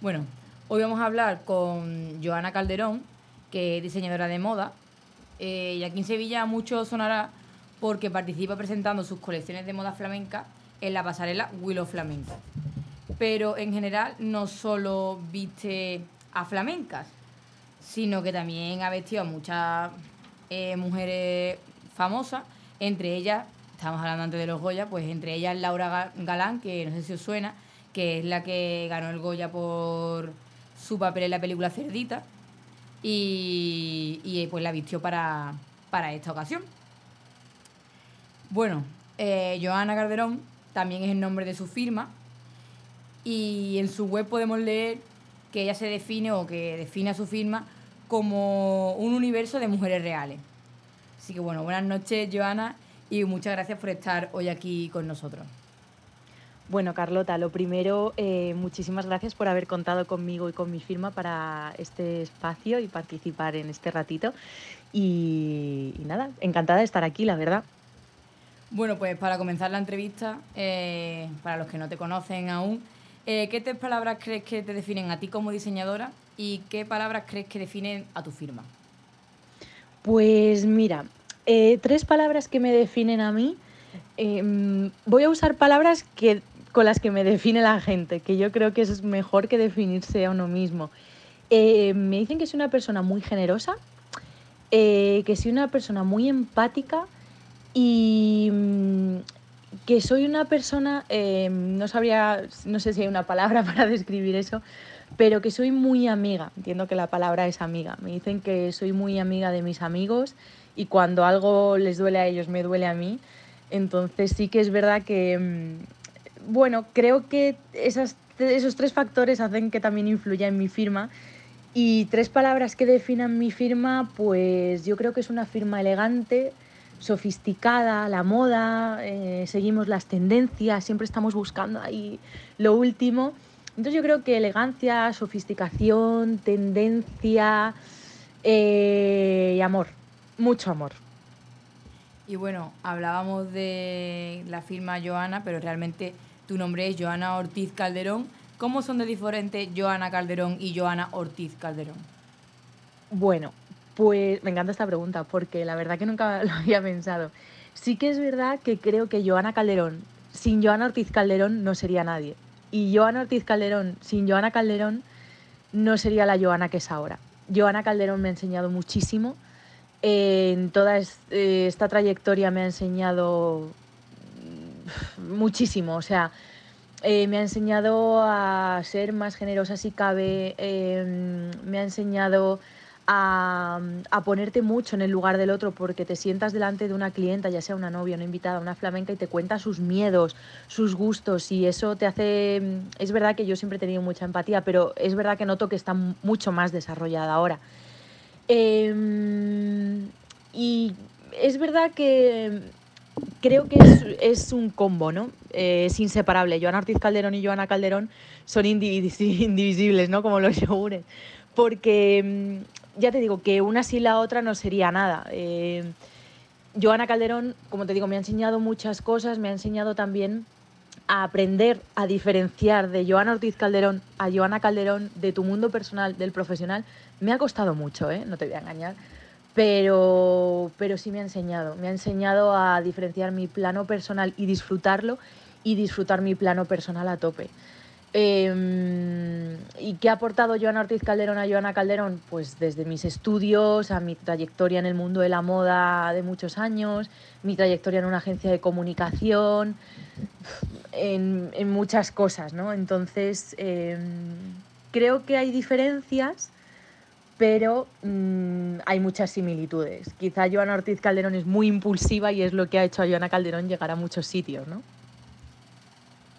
Bueno, hoy vamos a hablar con Joana Calderón, que es diseñadora de moda. Eh, y aquí en Sevilla mucho sonará porque participa presentando sus colecciones de moda flamenca en la pasarela Willow Flamenca. Pero en general no solo viste a flamencas, sino que también ha vestido a muchas eh, mujeres famosas, entre ellas, estamos hablando antes de los Goya, pues entre ellas Laura Galán, que no sé si os suena, que es la que ganó el Goya por su papel en la película Cerdita, y, pues la vistió para, esta ocasión. Bueno, eh, Joana Calderón también es el nombre de su firma, y en su web podemos leer que ella se define o que define a su firma como un universo de mujeres reales. Así que bueno, buenas noches Joana y muchas gracias por estar hoy aquí con nosotros. Bueno, Carlota, lo primero, eh, muchísimas gracias por haber contado conmigo y con mi firma para este espacio y participar en este ratito. Y, nada, encantada de estar aquí, la verdad. Bueno, pues para comenzar la entrevista, eh, para los que no te conocen aún, eh, ¿qué tres palabras crees que te definen a ti como diseñadora y qué palabras crees que definen a tu firma? Pues mira, tres palabras que me definen a mí. Em, voy a usar palabras que, con las que me define la gente, que yo creo que es mejor que definirse a uno mismo. Eh, me dicen que soy una persona muy generosa, eh, que soy una persona muy empática y mm, que soy una persona, em, no sabría, no sé si hay una palabra para describir eso, pero que soy muy amiga, entiendo que la palabra es amiga, me dicen que soy muy amiga de mis amigos y cuando algo les duele a ellos me duele a mí, entonces sí que es verdad que, mm, bueno, creo que esos tres factores hacen que también influya en mi firma y tres palabras que definan mi firma, pues yo creo que es una firma elegante, sofisticada, la moda, eh, seguimos las tendencias, siempre estamos buscando ahí lo último entonces yo creo que elegancia, sofisticación, tendencia eh, y amor, mucho amor. Y bueno, hablábamos de la firma Joana, pero realmente tu nombre es Joana Ortiz Calderón. ¿Cómo son de diferentes Joana Calderón y Joana Ortiz Calderón? Bueno, pues me encanta esta pregunta porque la verdad que nunca lo había pensado. Sí que es verdad que creo que Joana Calderón, sin Joana Ortiz Calderón no sería nadie. Y Joana Ortiz Calderón, sin Joana Calderón, no sería la Joana que es ahora. Joana Calderón me ha enseñado muchísimo. en toda eh, esta trayectoria me ha enseñado muchísimo. O sea, eh, me ha enseñado a ser más generosa si cabe. Em, me ha enseñado a, ponerte mucho en el lugar del otro porque te sientas delante de una clienta, ya sea una novia, una invitada, una flamenca, y te cuenta sus miedos, sus gustos, y eso te hace... Es verdad que yo siempre he tenido mucha empatía, pero es verdad que noto que está mucho más desarrollada ahora. Em, y es verdad que creo que es, un combo, ¿no? Eh, es inseparable. Joana Ortiz Calderón y Joana Calderón son indivisibles, ¿no? Como los yogures. Porque ya te digo que una sin la otra no sería nada. Eh, Joana Calderón, como te digo, me ha enseñado muchas cosas, me ha enseñado también a aprender a diferenciar de Joana Ortiz Calderón a Joana Calderón de tu mundo personal, del profesional. Me ha costado mucho, ¿eh? no te voy a engañar, pero, pero sí me ha enseñado. Me ha enseñado a diferenciar mi plano personal y disfrutarlo y disfrutar mi plano personal a tope. Em, ¿Y qué ha aportado Joana Ortiz Calderón a Joana Calderón? Pues desde mis estudios, a mi trayectoria en el mundo de la moda de muchos años, mi trayectoria en una agencia de comunicación, en, muchas cosas, ¿no? Entonces, em, creo que hay diferencias, pero mm, hay muchas similitudes. Quizá Joana Ortiz Calderón es muy impulsiva y es lo que ha hecho a Joana Calderón llegar a muchos sitios, ¿no?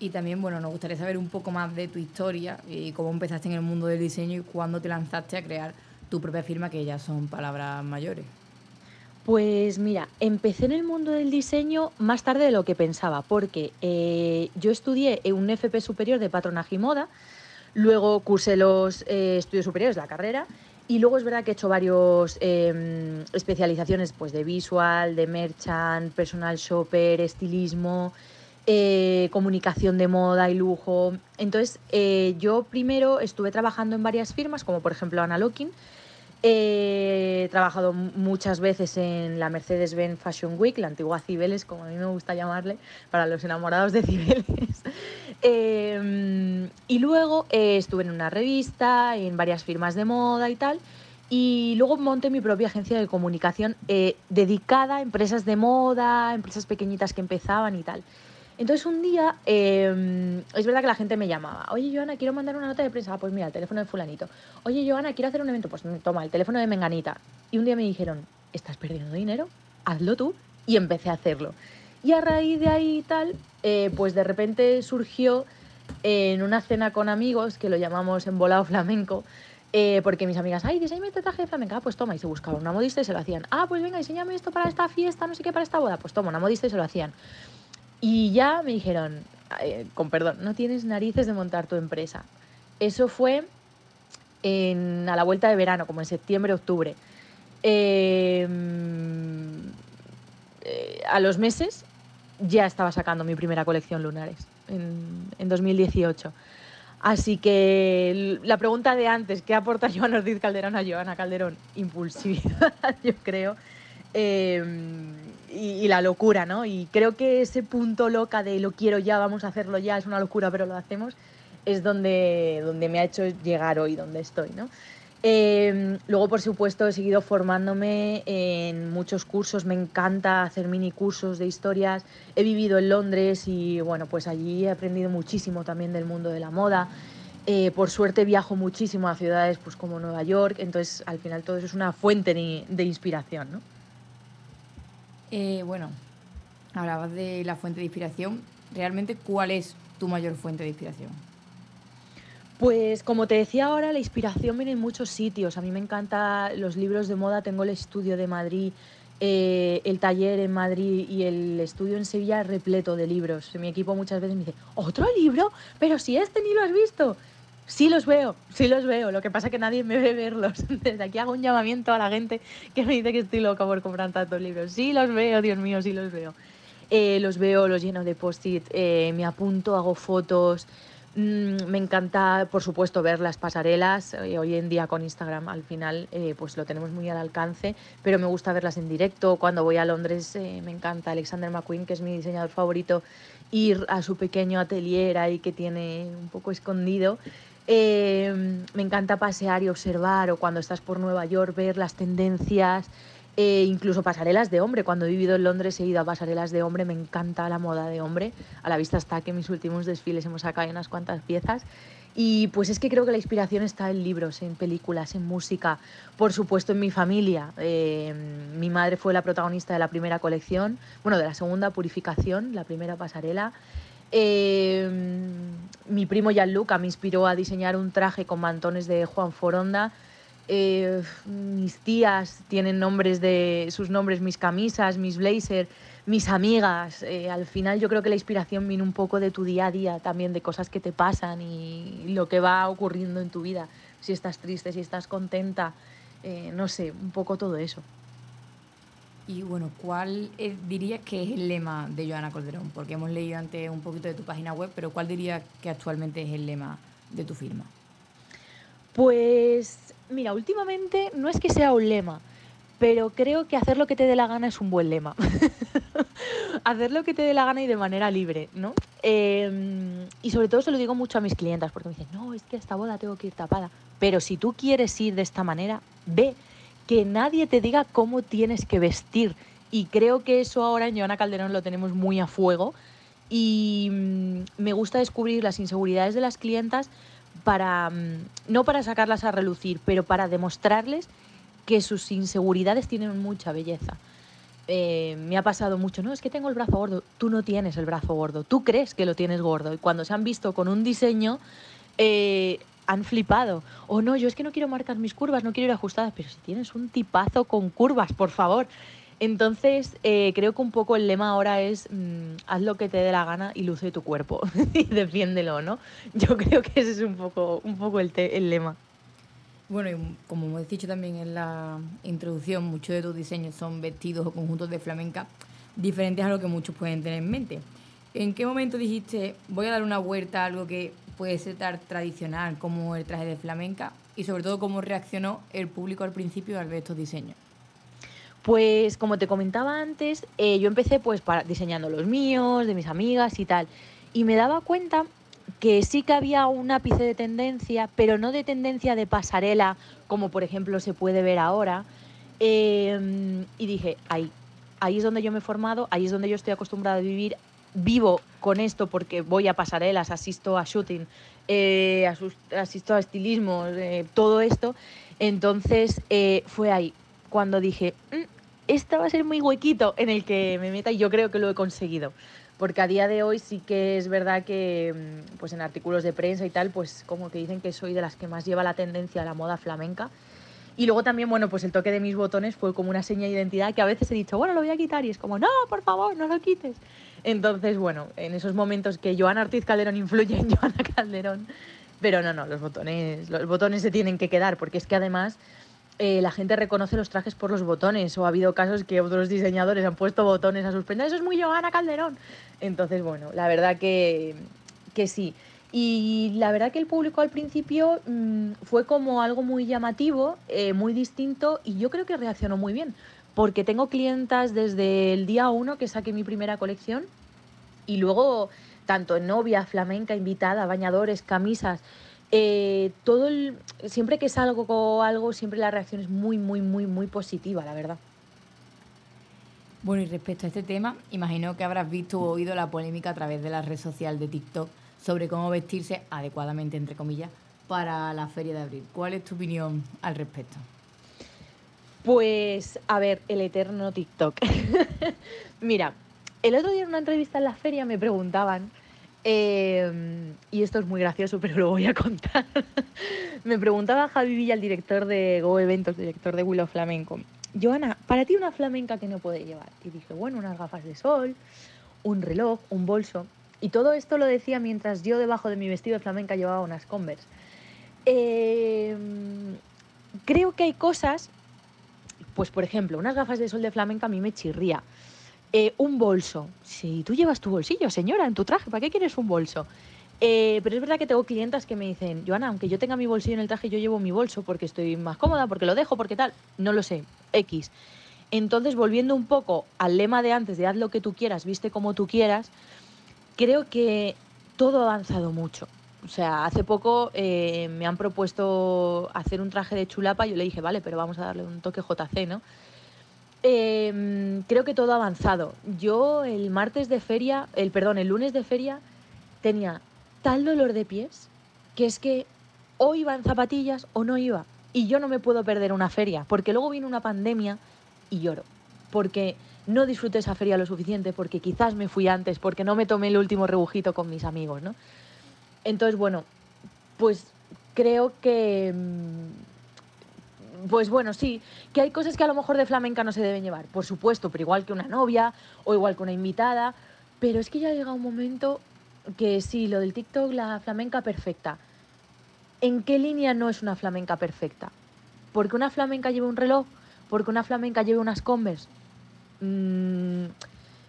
Y también, bueno, nos gustaría saber un poco más de tu historia y cómo empezaste en el mundo del diseño y cuándo te lanzaste a crear tu propia firma, que ya son palabras mayores. Pues mira, empecé en el mundo del diseño más tarde de lo que pensaba, porque eh, yo estudié en un FP superior de patronaje y moda, luego cursé los eh, estudios superiores, la carrera, y luego es verdad que he hecho varias em, especializaciones pues, de visual, de merchant, personal shopper, estilismo, eh, comunicación de moda y lujo. Entonces, eh, yo primero estuve trabajando en varias firmas, como por ejemplo Ana Locking. He trabajado muchas veces en la Mercedes-Benz Fashion Week, la antigua Cibeles, como a mí me gusta llamarle, para los enamorados de Cibeles. Em, y luego estuve en una revista, en varias firmas de moda y tal. Y luego monté mi propia agencia de comunicación eh, dedicada a empresas de moda, empresas pequeñitas que empezaban y tal. Entonces un día, em, es verdad que la gente me llamaba, oye Joana, quiero mandar una nota de prensa, ah, pues mira, el teléfono de fulanito. Oye Joana, quiero hacer un evento, pues toma, el teléfono de Menganita. Y un día me dijeron, ¿estás perdiendo dinero? Hazlo tú. Y empecé a hacerlo. Y a raíz de ahí y tal, eh, pues de repente surgió en una cena con amigos, que lo llamamos embolado flamenco, eh, porque mis amigas, ay, diseñame este traje de flamenca, ah, pues toma, y se buscaba una modista y se lo hacían. Ah, pues venga, diseñame esto para esta fiesta, no sé qué, para esta boda, pues toma, una modista y se lo hacían. Y ya me dijeron, eh, con perdón, no tienes narices de montar tu empresa. Eso fue en, a la vuelta de verano, como en septiembre, octubre. Em, eh, a los meses ya estaba sacando mi primera colección lunares, en, en 2018. Así que la pregunta de antes, ¿qué aporta Joan Ortiz Calderón a Joana Calderón? Impulsividad, yo creo. Em, y, la locura, ¿no? Y creo que ese punto loca de lo quiero ya, vamos a hacerlo ya, es una locura, pero lo hacemos, es donde, donde me ha hecho llegar hoy, donde estoy, ¿no? Em, luego, por supuesto, he seguido formándome en muchos cursos, me encanta hacer mini cursos de historias, he vivido en Londres y bueno, pues allí he aprendido muchísimo también del mundo de la moda. Eh, por suerte viajo muchísimo a ciudades pues, como Nueva York, entonces al final todo eso es una fuente de, inspiración. ¿no? Eh, bueno, hablabas de la fuente de inspiración. ¿Realmente cuál es tu mayor fuente de inspiración? Pues como te decía ahora, la inspiración viene en muchos sitios. A mí me encantan los libros de moda, tengo el estudio de Madrid, eh, el taller en Madrid y el estudio en Sevilla repleto de libros. Mi equipo muchas veces me dice, ¿otro libro? Pero si este ni lo has visto. Sí los veo, sí los veo. Lo que pasa es que nadie me ve verlos. Desde aquí hago un llamamiento a la gente que me dice que estoy loca por comprar tantos libros. Sí los veo, Dios mío, sí los veo. Eh, los veo, los lleno de post-it, eh, me apunto, hago fotos. Mm, me encanta, por supuesto, ver las pasarelas. Eh, hoy en día con Instagram al final pues lo tenemos muy al alcance, pero me gusta verlas en directo. Cuando voy a Londres me encanta Alexander McQueen, que es mi diseñador favorito, ir a su pequeño atelier ahí que tiene un poco escondido me encanta pasear y observar, o cuando estás por Nueva York, ver las tendencias, eh, incluso pasarelas de hombre. Cuando he vivido en Londres he ido a pasarelas de hombre, me encanta la moda de hombre. A la vista está que en mis últimos desfiles hemos sacado unas cuantas piezas. Y pues es que creo que la inspiración está en libros, en películas, en música, por supuesto en mi familia. Em, mi madre fue la protagonista de la primera colección, bueno, de la segunda Purificación, la primera pasarela. Em, mi primo Gianluca me inspiró a diseñar un traje con mantones de Juan Foronda. Eh, mis tías tienen nombres de sus nombres, mis camisas, mis blazers, mis amigas. Eh, al final yo creo que la inspiración viene un poco de tu día a día, también de cosas que te pasan y lo que va ocurriendo en tu vida. Si estás triste, si estás contenta, eh, no sé, un poco todo eso. Y bueno, ¿cuál dirías que es el lema de Joana Calderón? Porque hemos leído antes un poquito de tu página web, pero ¿cuál dirías que actualmente es el lema de tu firma? Pues mira, últimamente no es que sea un lema, pero creo que hacer lo que te dé la gana es un buen lema. hacer lo que te dé la gana y de manera libre, ¿no? Em, y sobre todo se lo digo mucho a mis clientas, porque me dicen, no, es que a esta boda tengo que ir tapada. Pero si tú quieres ir de esta manera, ve que nadie te diga cómo tienes que vestir. Y creo que eso ahora en Joana Calderón lo tenemos muy a fuego. Y mm, me gusta descubrir las inseguridades de las clientas para, mm, no para sacarlas a relucir, pero para demostrarles que sus inseguridades tienen mucha belleza. Eh, me ha pasado mucho, no, es que tengo el brazo gordo. Tú no tienes el brazo gordo, tú crees que lo tienes gordo. Y cuando se han visto con un diseño, eh, han flipado. O no, yo es que no quiero marcar mis curvas, no quiero ir ajustadas, pero si tienes un tipazo con curvas, por favor. Entonces, eh, creo que un poco el lema ahora es mm, haz lo que te dé la gana y luce tu cuerpo y defiéndelo, ¿no? Yo creo que ese es un poco, un poco el, el lema. Bueno, y como hemos dicho también en la introducción, muchos de tus diseños son vestidos o conjuntos de flamenca diferentes a lo que muchos pueden tener en mente. ¿En qué momento dijiste, voy a dar una vuelta a algo que puede ser tan tradicional como el traje de flamenca? Y sobre todo, ¿cómo reaccionó el público al principio al ver estos diseños? Pues como te comentaba antes, eh, yo empecé pues para, diseñando los míos, de mis amigas y tal. Y me daba cuenta que sí que había un ápice de tendencia, pero no de tendencia de pasarela, como por ejemplo se puede ver ahora. Em, y dije, ahí, ahí es donde yo me he formado, ahí es donde yo estoy acostumbrada a vivir, vivo con esto porque voy a pasarelas, asisto a shooting, eh, asisto a estilismo, eh, todo esto. Entonces fue ahí cuando dije, mm, esta va a ser muy huequito en el que me meta y yo creo que lo he conseguido. Porque a día de hoy sí que es verdad que mm, pues en artículos de prensa y tal, pues como que dicen que soy de las que más lleva la tendencia a la moda flamenca. Y luego también, bueno, pues el toque de mis botones fue como una seña de identidad que a veces he dicho, bueno, lo voy a quitar y es como, no, por favor, no lo quites. Entonces, bueno, en esos momentos que Joana Ortiz Calderón influye en Joana Calderón, pero no, no, los botones, los botones se tienen que quedar porque es que además eh, la gente reconoce los trajes por los botones o ha habido casos que otros diseñadores han puesto botones a sus prendas. Eso es muy Joana Calderón. Entonces, bueno, la verdad que, que sí. Y la verdad que el público al principio mm, fue como algo muy llamativo, eh, muy distinto y yo creo que reaccionó muy bien, porque tengo clientas desde el día uno que saqué mi primera colección y luego tanto novia, flamenca, invitada, bañadores, camisas, eh, todo el, siempre que salgo con algo, siempre la reacción es muy, muy, muy, muy positiva, la verdad. Bueno, y respecto a este tema, imagino que habrás visto o oído la polémica a través de la red social de TikTok sobre cómo vestirse adecuadamente, entre comillas, para la feria de abril. ¿Cuál es tu opinión al respecto? Pues, a ver, el eterno TikTok. Mira, el otro día en una entrevista en la feria me preguntaban, em, y esto es muy gracioso, pero lo voy a contar. me preguntaba Javi Villa, el director de Go Eventos, director de Willow Flamenco, Joana, para ti una flamenca que no puede llevar. Y dije, bueno, unas gafas de sol, un reloj, un bolso. Y todo esto lo decía mientras yo debajo de mi vestido de flamenca llevaba unas Converse. Em, creo que hay cosas, pues por ejemplo, unas gafas de sol de flamenca a mí me chirría. Eh, un bolso. Si tú llevas tu bolsillo, señora, en tu traje, ¿para qué quieres un bolso? Eh, pero es verdad que tengo clientas que me dicen, Joana, aunque yo tenga mi bolsillo en el traje, yo llevo mi bolso porque estoy más cómoda, porque lo dejo, porque tal. No lo sé, X. Entonces, volviendo un poco al lema de antes de haz lo que tú quieras, viste como tú quieras, creo que todo ha avanzado mucho. O sea, hace poco eh, me han propuesto hacer un traje de chulapa yo le dije, vale, pero vamos a darle un toque JC, ¿no? Em, creo que todo ha avanzado. Yo el martes de feria, el perdón, el lunes de feria tenía tal dolor de pies que es que o iba en zapatillas o no iba. Y yo no me puedo perder una feria, porque luego viene una pandemia y lloro. Porque no disfruté esa feria lo suficiente porque quizás me fui antes, porque no me tomé el último rebujito con mis amigos, ¿no? Entonces, bueno, pues creo que... Pues bueno, sí, que hay cosas que a lo mejor de flamenca no se deben llevar, por supuesto, pero igual que una novia o igual que una invitada, pero es que ya llega un momento que sí, lo del TikTok, la flamenca perfecta. ¿En qué línea no es una flamenca perfecta? Porque una flamenca lleve un reloj, porque una flamenca lleve unas Converse, Mm,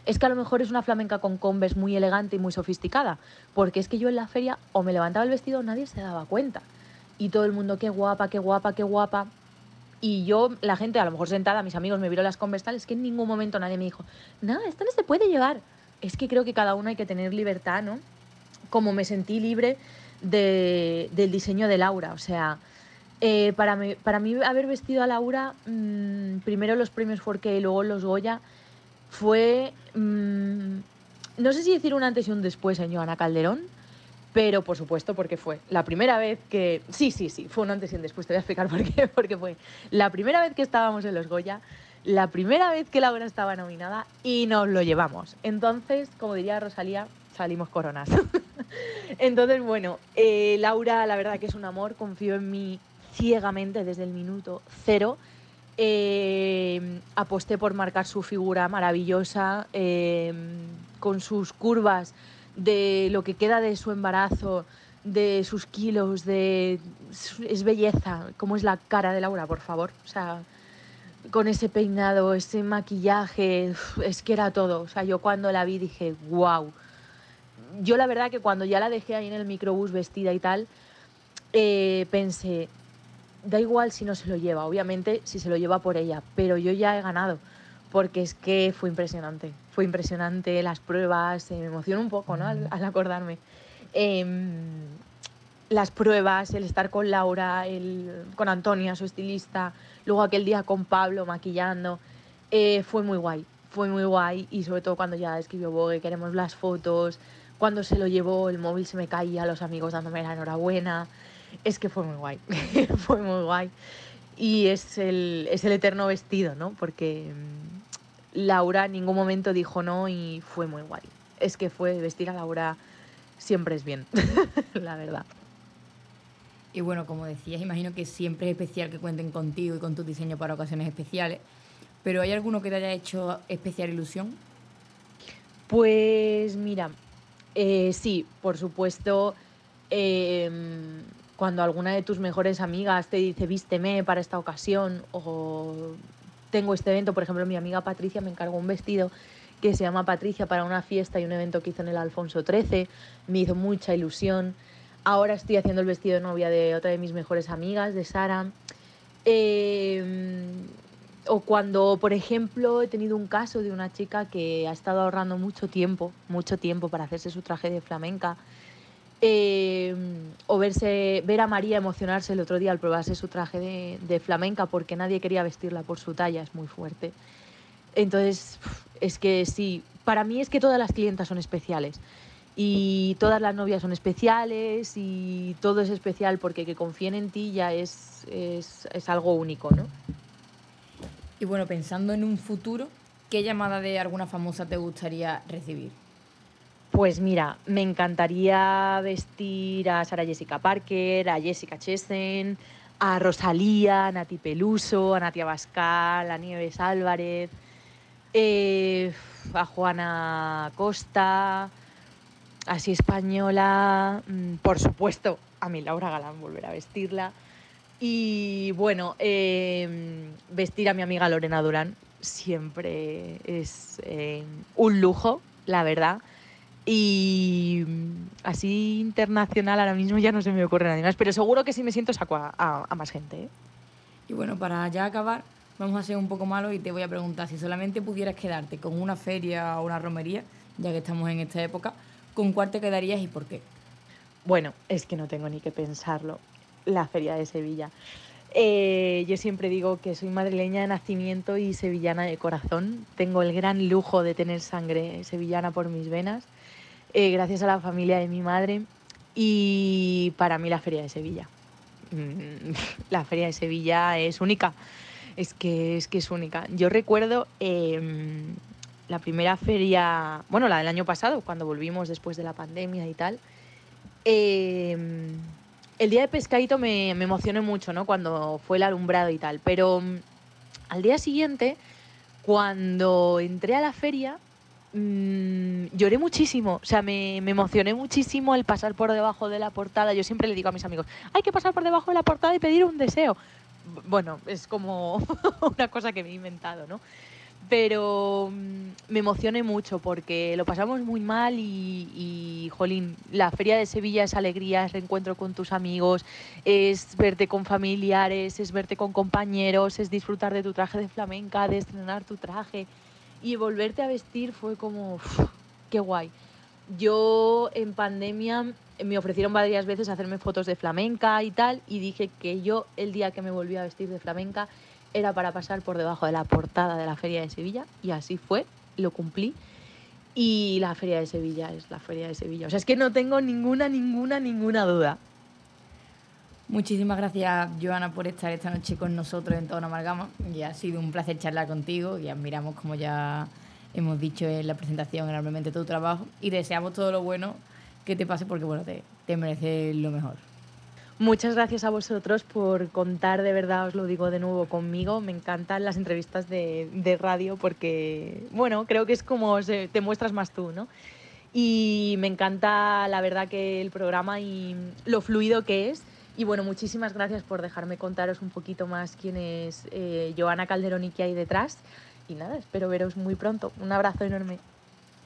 es que a lo mejor es una flamenca con combes muy elegante y muy sofisticada, porque es que yo en la feria o me levantaba el vestido nadie se daba cuenta. Y todo el mundo, qué guapa, qué guapa, qué guapa. Y yo, la gente, a lo mejor sentada, mis amigos me vieron las tal, es que en ningún momento nadie me dijo, nada, esto no se puede llevar. Es que creo que cada uno hay que tener libertad, ¿no? Como me sentí libre del diseño de Laura, o sea, eh, para, mí, para mí haber vestido a Laura, mm, primero los premios Forqué y luego los Goya, fue, mm, no sé si decir un antes y un después en Joana Calderón, pero por supuesto porque fue la primera vez que, sí, sí, sí, fue un antes y un después, te voy a explicar por qué, porque fue la primera vez que estábamos en los Goya, la primera vez que Laura estaba nominada y nos lo llevamos. Entonces, como diría Rosalía, salimos coronas. Entonces, bueno, eh, Laura, la verdad que es un amor, confío en mí ciegamente desde el minuto cero. Eh, aposté por marcar su figura maravillosa, eh, con sus curvas de lo que queda de su embarazo, de sus kilos, de es belleza, como es la cara de Laura, por favor. O sea, con ese peinado, ese maquillaje, es que era todo. O sea, yo cuando la vi dije, wow. yo la verdad que cuando ya la dejé ahí en el microbús vestida y tal, eh, pensé, da igual si no se lo lleva, obviamente si se lo lleva por ella, pero yo ya he ganado, porque es que fue impresionante, fue impresionante las pruebas, me emocionó un poco ¿no? al, acordarme. Em, las pruebas, el estar con Laura, el, con Antonia, su estilista, luego aquel día con Pablo maquillando, eh, fue muy guay, fue muy guay y sobre todo cuando ya escribió Vogue, queremos las fotos, cuando se lo llevó el móvil se me caía, los amigos dándome la enhorabuena, es que fue muy guay, fue muy guay. Y es el, es el eterno vestido, ¿no? Porque Laura en ningún momento dijo no y fue muy guay. Es que fue vestir a Laura siempre es bien, la verdad. Y bueno, como decías, imagino que siempre es especial que cuenten contigo y con tu diseño para ocasiones especiales. Pero ¿hay alguno que te haya hecho especial ilusión? Pues mira, eh, sí, por supuesto, em, cuando alguna de tus mejores amigas te dice vísteme para esta ocasión o tengo este evento, por ejemplo, mi amiga Patricia me encargó un vestido que se llama Patricia para una fiesta y un evento que hizo en el Alfonso XIII, me hizo mucha ilusión. Ahora estoy haciendo el vestido de novia de otra de mis mejores amigas, de Sara. Eh, o cuando, por ejemplo, he tenido un caso de una chica que ha estado ahorrando mucho tiempo, mucho tiempo para hacerse su traje de flamenca. Eh, o verse, ver a María emocionarse el otro día al probarse su traje de, de, flamenca porque nadie quería vestirla por su talla, es muy fuerte. Entonces, es que sí, para mí es que todas las clientas son especiales y todas las novias son especiales y todo es especial porque que confíen en ti ya es, es, es algo único, ¿no? Y bueno, pensando en un futuro, ¿qué llamada de alguna famosa te gustaría recibir? Pues mira, me encantaría vestir a Sara Jessica Parker, a Jessica Chesney, a Rosalía, a Nati Peluso, a Natia Bascal, a Nieves Álvarez, eh, a Juana Costa, así española, mm, por supuesto, a mi Laura Galán volver a vestirla. Y bueno, em, vestir a mi amiga Lorena Durán siempre es em, un lujo, la verdad. Y mm, así internacional ahora mismo ya no se me ocurre nada más, pero seguro que sí me siento saco a, más gente. ¿eh? Y bueno, para ya acabar, vamos a ser un poco malos y te voy a preguntar si solamente pudieras quedarte con una feria o una romería, ya que estamos en esta época, ¿con cuál te quedarías y por qué? Bueno, es que no tengo ni que pensarlo la Feria de Sevilla. Eh, yo siempre digo que soy madrileña de nacimiento y sevillana de corazón. Tengo el gran lujo de tener sangre sevillana por mis venas, eh, gracias a la familia de mi madre. Y para mí la Feria de Sevilla. Mm, la Feria de Sevilla es única. Es que es, que es única. Yo recuerdo em, la primera feria, bueno, la del año pasado, cuando volvimos después de la pandemia y tal. Eh, el día de pescadito me, me, emocioné mucho, ¿no? Cuando fue el alumbrado y tal. Pero mm, al día siguiente, cuando entré a la feria, mm, lloré muchísimo. O sea, me, emocioné muchísimo el pasar por debajo de la portada. Yo siempre le digo a mis amigos, hay que pasar por debajo de la portada y pedir un deseo. Bueno, es como una cosa que me he inventado, ¿no? pero mm, me emocioné mucho porque lo pasamos muy mal y, jolín, la feria de Sevilla es alegría, es reencuentro con tus amigos, es verte con familiares, es verte con compañeros, es disfrutar de tu traje de flamenca, de estrenar tu traje y volverte a vestir fue como, qué guay. Yo en pandemia me ofrecieron varias veces hacerme fotos de flamenca y tal y dije que yo el día que me volví a vestir de flamenca era para pasar por debajo de la portada de la Feria de Sevilla y así fue, lo cumplí. Y la Feria de Sevilla es la Feria de Sevilla. O sea, es que no tengo ninguna, ninguna, ninguna duda. Muchísimas gracias, Joana, por estar esta noche con nosotros en Toda Amalgama. Y ha sido un placer charlar contigo y admiramos, como ya hemos dicho en la presentación, enormemente tu trabajo y deseamos todo lo bueno que te pase porque, bueno, te, te mereces lo mejor. Muchas gracias a vosotros por contar, de verdad os lo digo de nuevo conmigo. Me encantan las entrevistas de, radio porque, bueno, creo que es como te muestras más tú, ¿no? Y me encanta, la verdad, que el programa y lo fluido que es. Y bueno, muchísimas gracias por dejarme contaros un poquito más quién es eh, Joana Calderón y qué hay detrás. Y nada, espero veros muy pronto. Un abrazo enorme.